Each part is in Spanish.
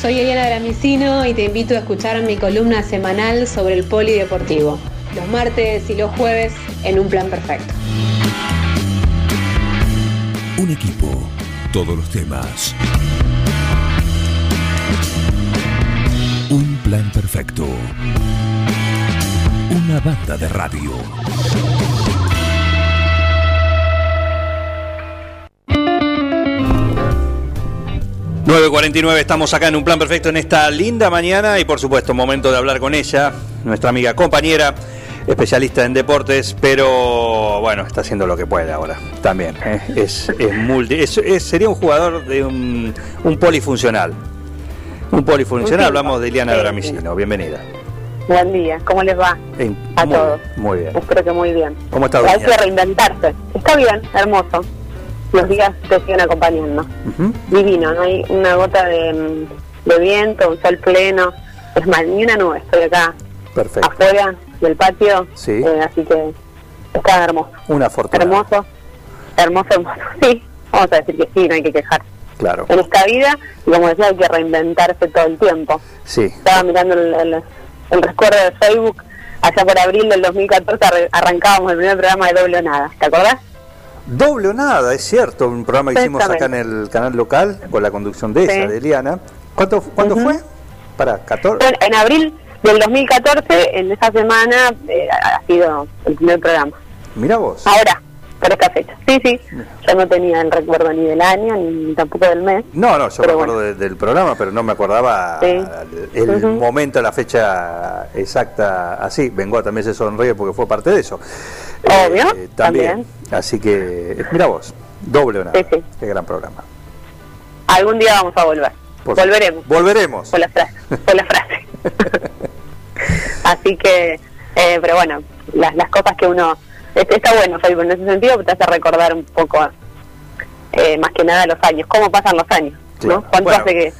soy Eliana Dramicino y te invito a escuchar mi columna semanal sobre el polideportivo, los martes y los jueves en Un Plan Perfecto. Un equipo, todos los temas. Un plan perfecto. Una banda de radio. 9.49, estamos acá en un plan perfecto en esta linda mañana y por supuesto momento de hablar con ella, nuestra amiga compañera, especialista en deportes, pero bueno, está haciendo lo que puede ahora también. ¿eh? Es, es, multi, es, sería un jugador de un, un polifuncional. Un polifuncional, hablamos de Eliana Dramicino, bienvenida. Buen día, ¿cómo les va? a todos. Muy bien. Espero que muy bien. ¿Cómo está? Hay que reinventarse. Está bien, hermoso los días te siguen acompañando. Divino, no hay una gota de, viento, un sol pleno, es más, ni una nube, estoy acá Perfecto. afuera del patio, eh, así que está hermoso. Una fortuna. Hermoso, hermoso, hermoso, sí, vamos a decir que sí, no hay que quejar. Claro. En esta vida, y como decía, hay que reinventarse todo el tiempo. Sí. Estaba mirando el, el, recuerdo de Facebook, allá por abril del 2014 arrancábamos el primer programa de Doble o Nada, ¿te acordás? Doble o nada, es cierto, un programa que hicimos acá en el canal local con la conducción de ella, de Eliana. ¿Cuánto, ¿Cuándo fue? Para 14. en abril del 2014, en esa semana, eh, ha sido el primer programa. Mira vos. Ahora, por esta fecha. Sí, sí. Yo no tenía el recuerdo ni del año ni tampoco del mes. No, no, yo me acuerdo del programa, pero no me acordaba el, momento, la fecha exacta así. Vengo también se sonríe porque fue parte de eso. Obvio. Eh, también. Así que, mira vos, doble o nada. Sí, sí. Qué gran programa. Algún día vamos a volver. Volveremos. Volveremos. Por la frase. Por la frase. Así que, eh, pero bueno, las, las cosas que uno está bueno Facebook en ese sentido, te hace recordar un poco, eh, más que nada los años, cómo pasan los años, ¿no? ¿Cuánto hace que...?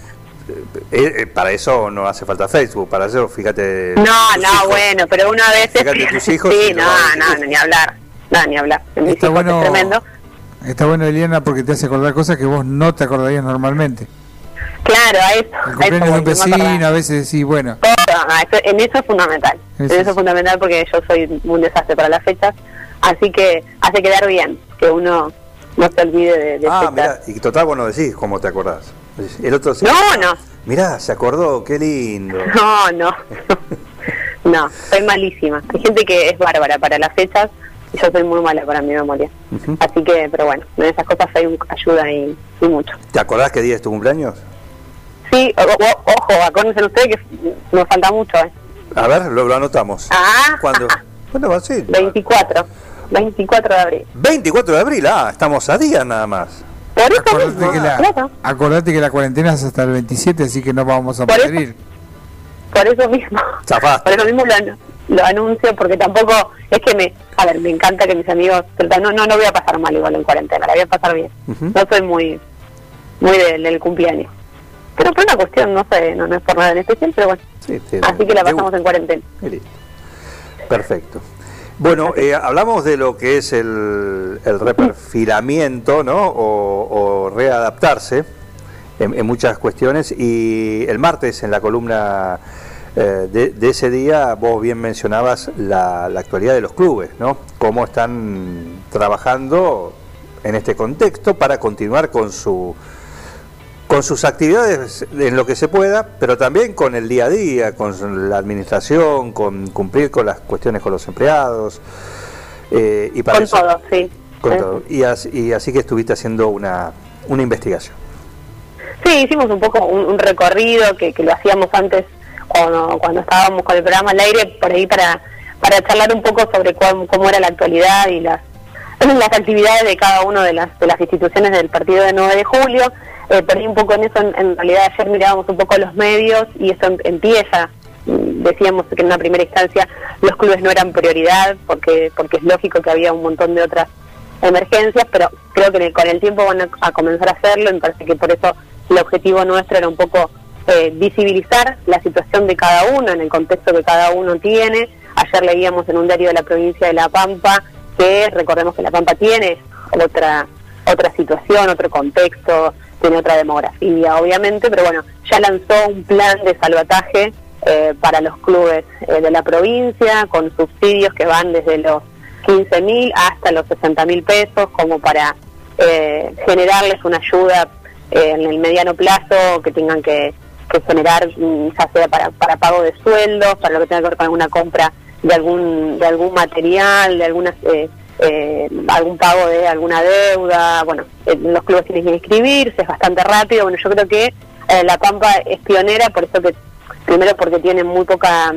Eh, eh, para eso no hace falta Facebook, para eso fíjate... No, no, bueno, pero una vez... Fíjate tus hijos... Sí, no, no, ni hablar, no, ni hablar. Está bueno, está bueno, Eliana, porque te hace acordar cosas que vos no te acordarías normalmente. Claro, a eso. El cumpleaños de un vecino, a veces sí, bueno. en eso es fundamental. en eso es fundamental porque yo soy un desastre para las fechas Así que hace quedar bien, que uno no se olvide de, Ah, mira, y total vos no decís cómo te acordás. El otro No, no. Mirá, se acordó, qué lindo. No, no. no, soy malísima. Hay gente que es bárbara para las fechas y yo soy muy mala para mi memoria. Así que, pero bueno, en esas cosas hay ayuda y, mucho. ¿Te acordás qué día es tu cumpleaños? Sí, ojo, acuérdense ustedes que nos falta mucho. ¿eh? A ver, lo, anotamos. Ah. ¿Cuándo? ¿Cuándo va a ser? 24. 24 de abril. 24 de abril, ah, estamos a día nada más. Por eso acordate, que la, acordate que la cuarentena es hasta el 27, así que no vamos a poder ir. Por eso mismo. Por eso mismo lo, anuncio, porque tampoco es que me. A ver, me encanta que mis amigos. No, no, no voy a pasar mal igual en cuarentena, la voy a pasar bien. No soy muy muy del, cumpleaños. Pero por una cuestión, no sé, no, es por nada en especial, pero bueno. así que la pasamos en cuarentena. Perfecto. Bueno, eh, hablamos de lo que es el, reperfilamiento, ¿no? O, readaptarse en, muchas cuestiones. Y el martes, en la columna eh, de, ese día, vos bien mencionabas la, actualidad de los clubes, ¿no? Cómo están trabajando en este contexto para continuar con su con sus actividades en lo que se pueda, pero también con el día a día, con la administración, con cumplir con las cuestiones con los empleados. Eh, y para con todo, sí. Con todo. Y así, que estuviste haciendo una, una investigación. Sí, hicimos un poco un, recorrido que, lo hacíamos antes cuando, cuando estábamos con el programa al aire, por ahí para, para charlar un poco sobre cómo, era la actualidad y las, las actividades de cada una de las, de las instituciones del partido de 9 de julio eh, perdí un poco en eso, en, realidad ayer mirábamos un poco los medios y eso empieza, mm, decíamos que en una primera instancia los clubes no eran prioridad porque, porque es lógico que había un montón de otras emergencias, pero creo que con el tiempo van a, comenzar a hacerlo, me parece que por eso el objetivo nuestro era un poco eh, visibilizar la situación de cada uno en el contexto que cada uno tiene. Ayer leíamos en un diario de la provincia de La Pampa que recordemos que La Pampa tiene otra otra situación, otro contexto, tiene otra demografía, obviamente, pero bueno, ya lanzó un plan de salvataje eh, para los clubes eh, de la provincia, con subsidios que van desde los 15 mil hasta los 60 mil pesos, como para eh, generarles una ayuda en el mediano plazo que tengan que, generar, mm, ya sea para, para pago de sueldos, para lo que tenga que ver con alguna compra de algún, de algún material, de algunas eh, algún pago de alguna deuda, bueno, eh, los clubes tienen que inscribirse, es bastante rápido, bueno, yo creo que eh, La Pampa es pionera, por eso que, primero porque tiene muy poca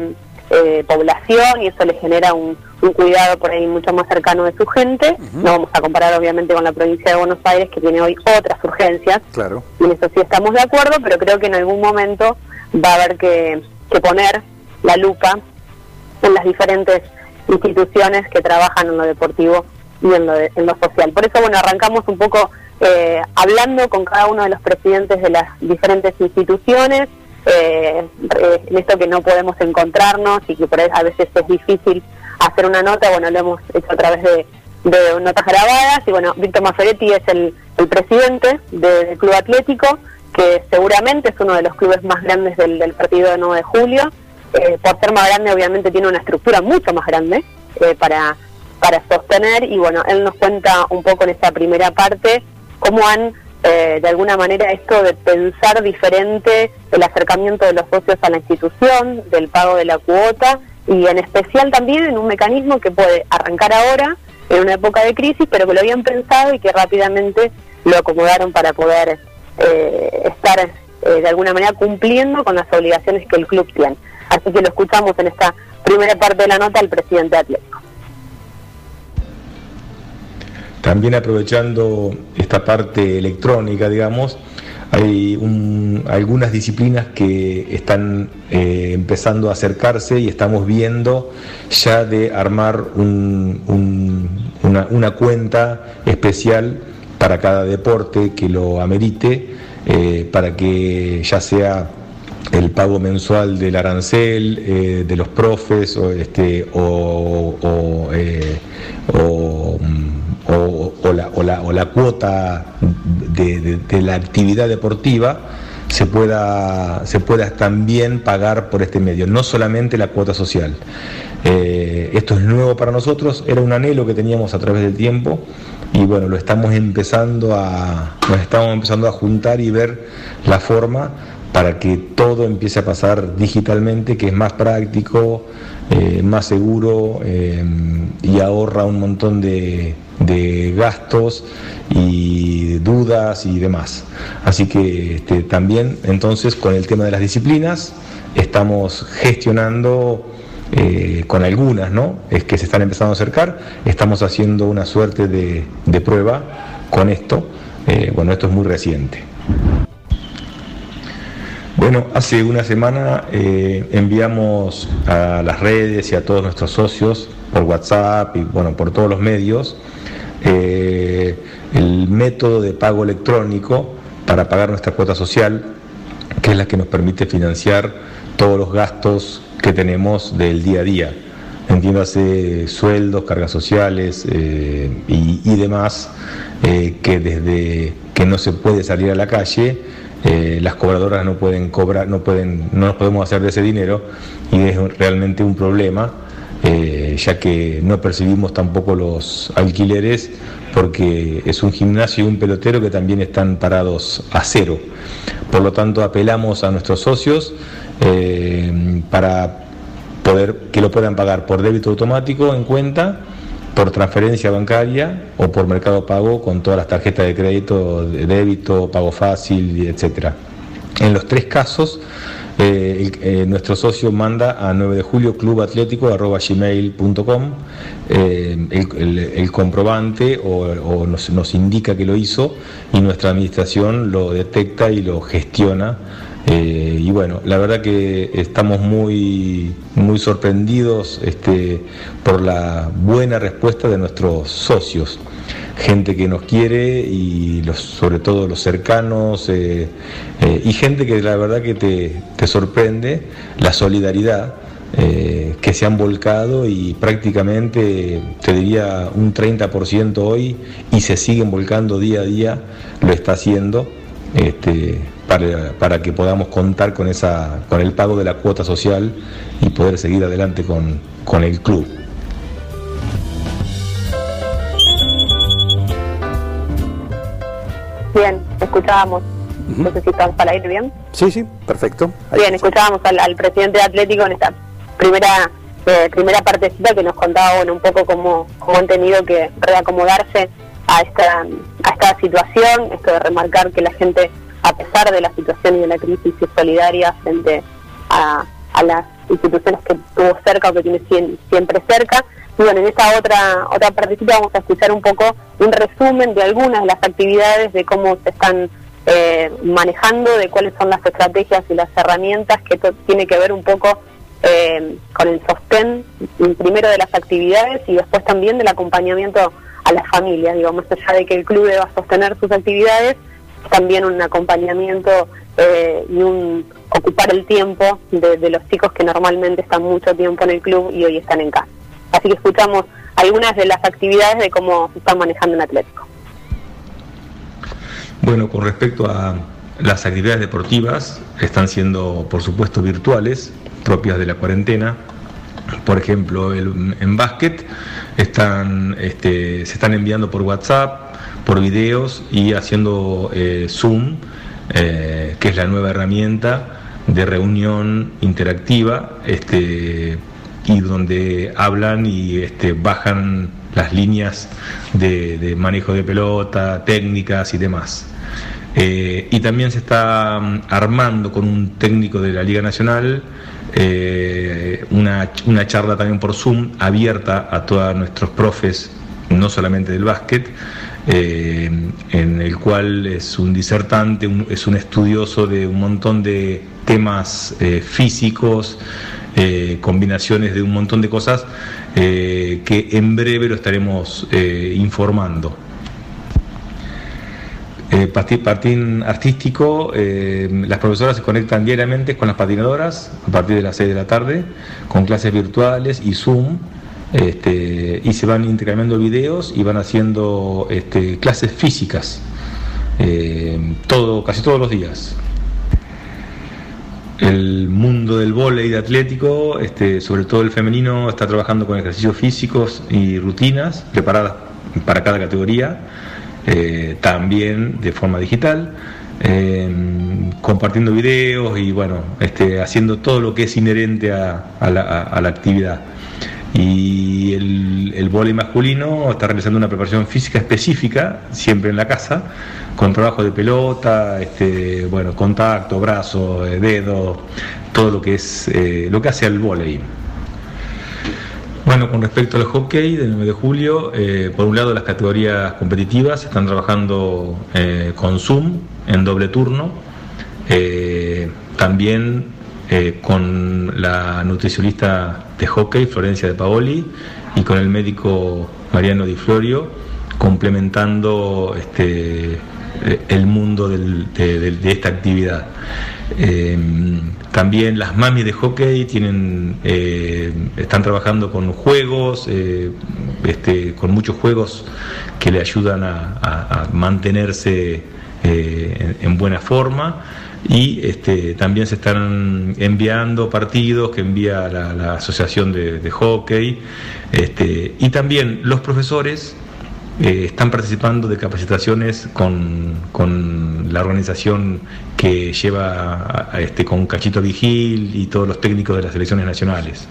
población y eso le genera un, cuidado por ahí mucho más cercano de su gente, no vamos a comparar obviamente con la provincia de Buenos Aires que tiene hoy otras urgencias, claro. y en eso sí estamos de acuerdo, pero creo que en algún momento va a haber que, que poner la lupa en las diferentes instituciones que trabajan en lo deportivo y en lo, en lo social. Por eso, bueno, arrancamos un poco eh, hablando con cada uno de los presidentes de las diferentes instituciones, eh, eh, en esto que no podemos encontrarnos y que por a veces es difícil hacer una nota, bueno, lo hemos hecho a través de, notas grabadas y bueno, Víctor Maferetti es el, presidente del Club Atlético, que seguramente es uno de los clubes más grandes del, del partido de 9 de julio eh, por ser más grande obviamente tiene una estructura mucho más grande eh, para, para sostener y bueno, él nos cuenta un poco en esta primera parte cómo han eh, de alguna manera esto de pensar diferente el acercamiento de los socios a la institución, del pago de la cuota y en especial también en un mecanismo que puede arrancar ahora en una época de crisis, pero que lo habían pensado y que rápidamente lo acomodaron para poder estar de alguna manera cumpliendo con las obligaciones que el club tiene. Así que lo escuchamos en esta primera parte de la nota al presidente Atlético. También aprovechando esta parte electrónica, digamos, hay algunas disciplinas que están eh, empezando a acercarse y estamos viendo ya de armar una, cuenta especial para cada deporte que lo amerite, eh, para que ya sea el pago mensual del arancel, eh, de los profes, o, este, o, o, eh, la, cuota de, la actividad deportiva se pueda, se pueda también pagar por este medio, no solamente la cuota social. Eh, esto es nuevo para nosotros, era un anhelo que teníamos a través del tiempo y bueno, lo estamos empezando a, nos estamos empezando a juntar y ver la forma para que todo empiece a pasar digitalmente, que es más práctico, eh, más seguro eh, y ahorra un montón de, gastos y dudas y demás. Así que este, también entonces con el tema de las disciplinas estamos gestionando eh, con algunas, ¿no? Es que se están empezando a acercar, estamos haciendo una suerte de, de prueba con esto. bueno, esto es muy reciente. Bueno, hace una semana eh, enviamos a las redes y a todos nuestros socios por WhatsApp y bueno, por todos los medios eh, el método de pago electrónico para pagar nuestra cuota social, que es la que nos permite financiar todos los gastos que tenemos del día a día. Entiéndase sueldos, cargas sociales eh, y, y, demás, que desde que no se puede salir a la calle, eh, las cobradoras no pueden cobrar, no pueden, no nos podemos hacer de ese dinero y es realmente un problema, eh, ya que no percibimos tampoco los alquileres porque es un gimnasio y un pelotero que también están parados a cero. Por lo tanto, apelamos a nuestros socios eh, para poder que lo puedan pagar por débito automático en cuenta por transferencia bancaria o por mercado pago con todas las tarjetas de crédito, de débito, pago fácil, etcétera. En los tres casos, eh, eh, nuestro socio manda a 9 de julio clubatlético.gmail.com eh, el, el, comprobante o, nos, indica que lo hizo y nuestra administración lo detecta y lo gestiona eh, y bueno, la verdad que estamos muy, muy sorprendidos este, por la buena respuesta de nuestros socios, gente que nos quiere y sobre todo los cercanos eh, eh, y gente que la verdad que te, te sorprende la solidaridad. que se han volcado y prácticamente te diría un 30% hoy y se siguen volcando día a día, lo está haciendo este, para, que podamos contar con, esa, con el pago de la cuota social y poder seguir adelante con, con el club. Bien, escuchábamos. No sé si estamos para ir bien. Sí, sí, perfecto. bien, escuchábamos al, presidente de Atlético en esta primera eh, primera partecita que nos contaba bueno, un poco cómo, cómo han tenido que reacomodarse a esta, a esta situación, esto de remarcar que la gente, a pesar de la situación y de la crisis, solidaria frente a, las instituciones que tuvo cerca o que tiene siempre cerca. Y bueno, en esta otra, otra partecita vamos a escuchar un poco un resumen de algunas de las actividades, de cómo se están eh, manejando, de cuáles son las estrategias y las herramientas, que tiene que ver un poco eh, con el sostén, primero de las actividades y después también del acompañamiento a las familias, digo, más allá de que el club deba sostener sus actividades, también un acompañamiento eh, y un ocupar el tiempo de, los chicos que normalmente están mucho tiempo en el club y hoy están en casa. Así que escuchamos algunas de las actividades de cómo se están manejando en Atlético. Bueno, con respecto a las actividades deportivas, están siendo, por supuesto, virtuales, propias de la cuarentena. Por ejemplo, en básquet están, este, se están enviando por WhatsApp, por videos y haciendo eh, Zoom, eh, que es la nueva herramienta de reunión interactiva, este, y donde hablan y este, bajan las líneas de, manejo de pelota, técnicas y demás. Eh, y también se está mm, armando con un técnico de la Liga Nacional una, una, charla también por Zoom abierta a todos nuestros profes, no solamente del básquet, eh, en el cual es un disertante, es un estudioso de un montón de temas eh, físicos, combinaciones de un montón de cosas que en breve lo estaremos informando. Eh, patín artístico, eh, las profesoras se conectan diariamente con las patinadoras a partir de las 6 de la tarde, con clases virtuales y Zoom, este, y se van intercambiando videos y van haciendo este, clases físicas, eh, todo, casi todos los días. El mundo del vóley de atlético, este, sobre todo el femenino, está trabajando con ejercicios físicos y rutinas preparadas para cada categoría eh, también de forma digital, eh, compartiendo videos y bueno, este, haciendo todo lo que es inherente a, la, actividad. Y el, el masculino está realizando una preparación física específica, siempre en la casa, con trabajo de pelota, este, bueno, contacto, brazo, eh, dedo, todo lo que es lo que hace al vóley. Bueno, con respecto al hockey del 9 de julio, eh, por un lado las categorías competitivas están trabajando eh, con Zoom en doble turno, eh, con la nutricionista de hockey Florencia de Paoli y con el médico Mariano Di Florio, complementando este, el mundo de esta actividad. También las mamis de hockey tienen, eh, están trabajando con juegos, eh, este, con muchos juegos que le ayudan a, mantenerse eh, en, buena forma. Y este, también se están enviando partidos que envía la, Asociación de, Hockey. Este, y también los profesores eh, están participando de capacitaciones con, con, la organización que lleva este, con Cachito Vigil y todos los técnicos de las selecciones nacionales.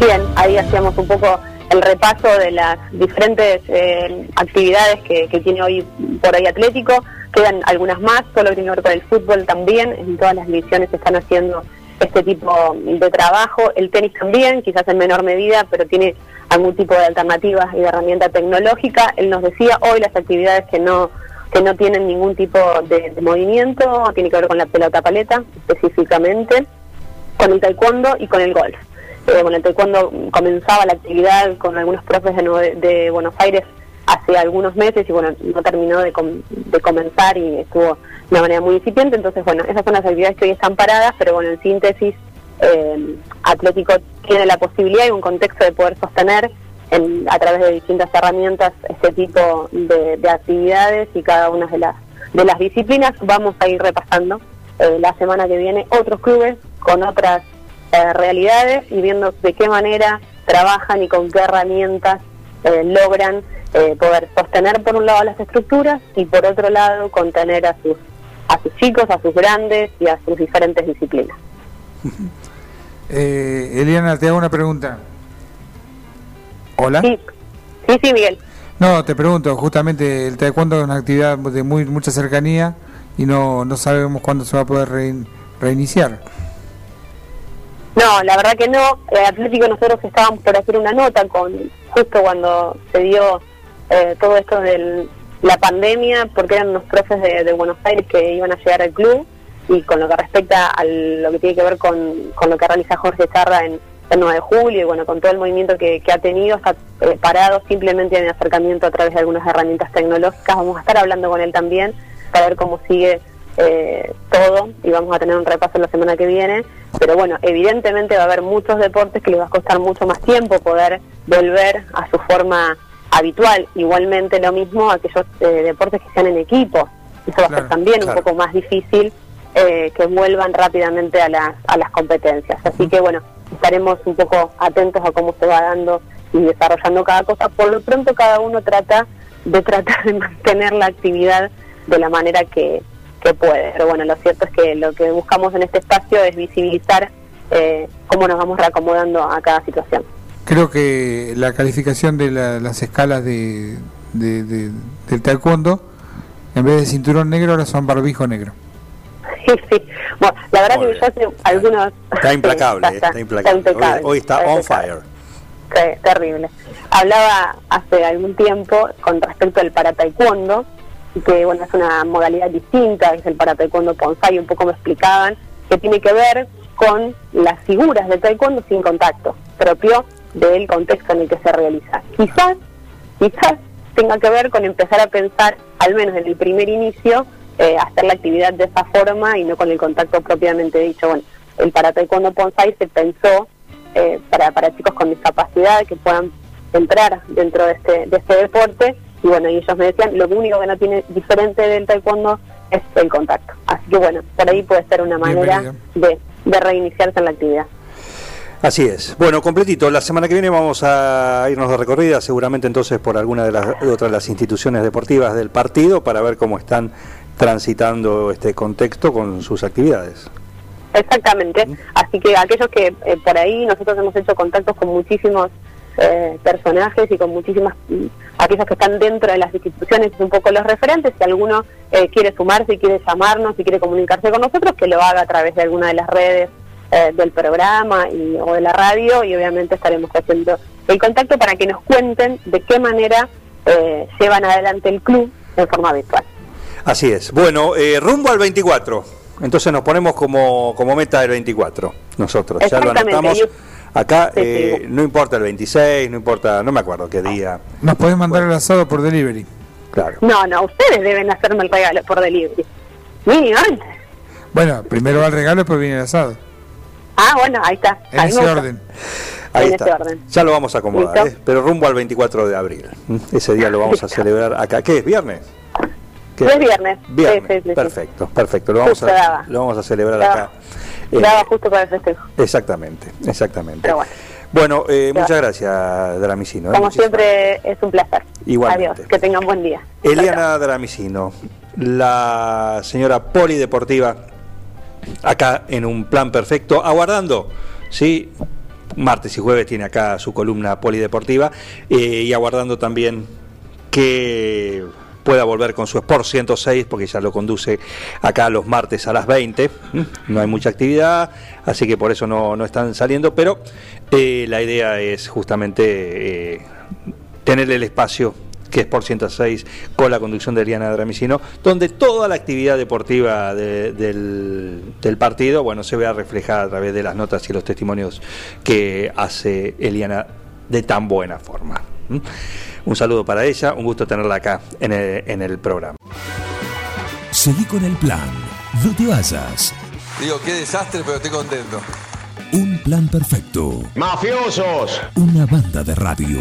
Bien, ahí hacíamos un poco el repaso de las diferentes eh, actividades que, tiene hoy por ahí Atlético. Quedan algunas más, solo tiene que ver con el fútbol también. En todas las divisiones se están haciendo este tipo de trabajo. El tenis también, quizás en menor medida, pero tiene algún tipo de alternativas y de herramienta tecnológica. Él nos decía hoy las actividades que no que no tienen ningún tipo de, movimiento, tiene que ver con la pelota paleta específicamente, con el taekwondo y con el golf. Eh, bueno, el taekwondo comenzaba la actividad con algunos profes de, de, Buenos Aires hace algunos meses y bueno, no terminó de, comenzar y estuvo de una manera muy incipiente, entonces bueno, esas son las actividades que hoy están paradas, pero bueno, en síntesis eh, Atlético tiene la posibilidad y un contexto de poder sostener a través de distintas herramientas este tipo de, actividades y cada una de las, de las disciplinas. Vamos a ir repasando eh, la semana que viene otros clubes con otras eh, realidades y viendo de qué manera trabajan y con qué herramientas eh, logran poder sostener por un lado las estructuras y por otro lado contener a sus, a sus chicos, a sus grandes y a sus diferentes disciplinas. Eliana, te hago una pregunta. Hola. Sí, sí, sí, Miguel. No, te pregunto, justamente el taekwondo es una actividad de muy mucha cercanía y no, no sabemos cuándo se va a poder reiniciar. No, la verdad que no. El Atlético nosotros estábamos por hacer una nota con justo cuando se dio eh, todo esto de la pandemia, porque eran unos profes de, Buenos Aires que iban a llegar al club y con lo que respecta a lo que tiene que ver con, lo que realiza Jorge Charra en, el 9 de julio y bueno, con todo el movimiento que, ha tenido, está eh, parado simplemente en el acercamiento a través de algunas herramientas tecnológicas. Vamos a estar hablando con él también para ver cómo sigue eh, todo y vamos a tener un repaso la semana que viene. Pero bueno, evidentemente va a haber muchos deportes que les va a costar mucho más tiempo poder volver a su forma habitual. Igualmente lo mismo aquellos eh, deportes que sean en equipo. Eso va a ser también un poco más difícil que vuelvan rápidamente a las, a las competencias. Así que bueno, estaremos un poco atentos a cómo se va dando y desarrollando cada cosa. Por lo pronto cada uno trata de tratar de mantener la actividad de la manera que, puede. Pero bueno, lo cierto es que lo que buscamos en este espacio es visibilizar eh, cómo nos vamos reacomodando a cada situación. Creo que la calificación de las escalas de, del taekwondo, en vez de cinturón negro, ahora son barbijo negro. Sí, sí. Bueno, la verdad que yo hace algunos... Está implacable, está, implacable. Hoy, está, on fire. Sí, terrible. Hablaba hace algún tiempo con respecto al para taekwondo, que bueno, es una modalidad distinta, es el para taekwondo Ponsai, un poco me explicaban, que tiene que ver con las figuras de taekwondo sin contacto, propio del contexto en el que se realiza. Quizás, quizás tenga que ver con empezar a pensar, al menos en el primer inicio, eh, hacer la actividad de esa forma y no con el contacto propiamente dicho. Bueno, el para taekwondo Ponsai se pensó eh, para, para chicos con discapacidad que puedan entrar dentro de este, de este deporte y bueno, y ellos me decían, lo único que no tiene diferente del taekwondo es el contacto. Así que bueno, por ahí puede ser una manera de, de reiniciarse en la actividad. Así es. Bueno, completito. La semana que viene vamos a irnos de recorrida, seguramente entonces por alguna de las otras las instituciones deportivas del partido para ver cómo están transitando este contexto con sus actividades. Exactamente. Así que aquellos que eh, por ahí nosotros hemos hecho contactos con muchísimos eh, personajes y con muchísimas, mm, aquellos que están dentro de las instituciones, un poco los referentes, si alguno eh, quiere sumarse, quiere llamarnos, si quiere comunicarse con nosotros, que lo haga a través de alguna de las redes del programa y, o de la radio y obviamente estaremos haciendo el contacto para que nos cuenten de qué manera llevan adelante el club de forma virtual. Así es. Bueno, eh, rumbo al 24. Entonces nos ponemos como, como meta el 24. Nosotros ya lo anotamos. Acá eh, no importa el 26, no importa, no me acuerdo qué día. Nos pueden mandar el asado por delivery. Claro. No, no, ustedes deben hacerme el regalo por delivery. Mínimo Bueno, primero va el regalo y después viene el asado. Ah, bueno, ahí está. En ese orden. Ahí está. Ya lo vamos a acomodar, ¿eh? pero rumbo al 24 de abril. Ese día lo vamos a celebrar acá. ¿Qué es? ¿Viernes? Es viernes. perfecto, perfecto. Lo vamos, a, lo vamos a celebrar acá. Daba eh, justo para el festejo. Exactamente, exactamente. bueno, eh, muchas gracias, Dramicino. ¿eh? Como siempre, es un placer. Igualmente. Adiós, que tengan buen día. Eliana Dramicino, la señora polideportiva, acá en un plan perfecto, aguardando, ¿sí? Martes y jueves tiene acá su columna polideportiva y aguardando también que pueda volver con su Sport 106, porque ya lo conduce acá los martes a las 20. No hay mucha actividad, así que por eso no, están saliendo, pero eh, la idea es justamente eh, tener el espacio que es por 106 con la conducción de Eliana Dramicino, donde toda la actividad deportiva del, del, partido, bueno, se vea reflejada a través de las notas y los testimonios que hace Eliana de tan buena forma. Un saludo para ella, un gusto tenerla acá en el, en el programa. Seguí con el plan, no te vayas. Digo, qué desastre, pero estoy contento. Un plan perfecto. ¡Mafiosos! Una banda de radio.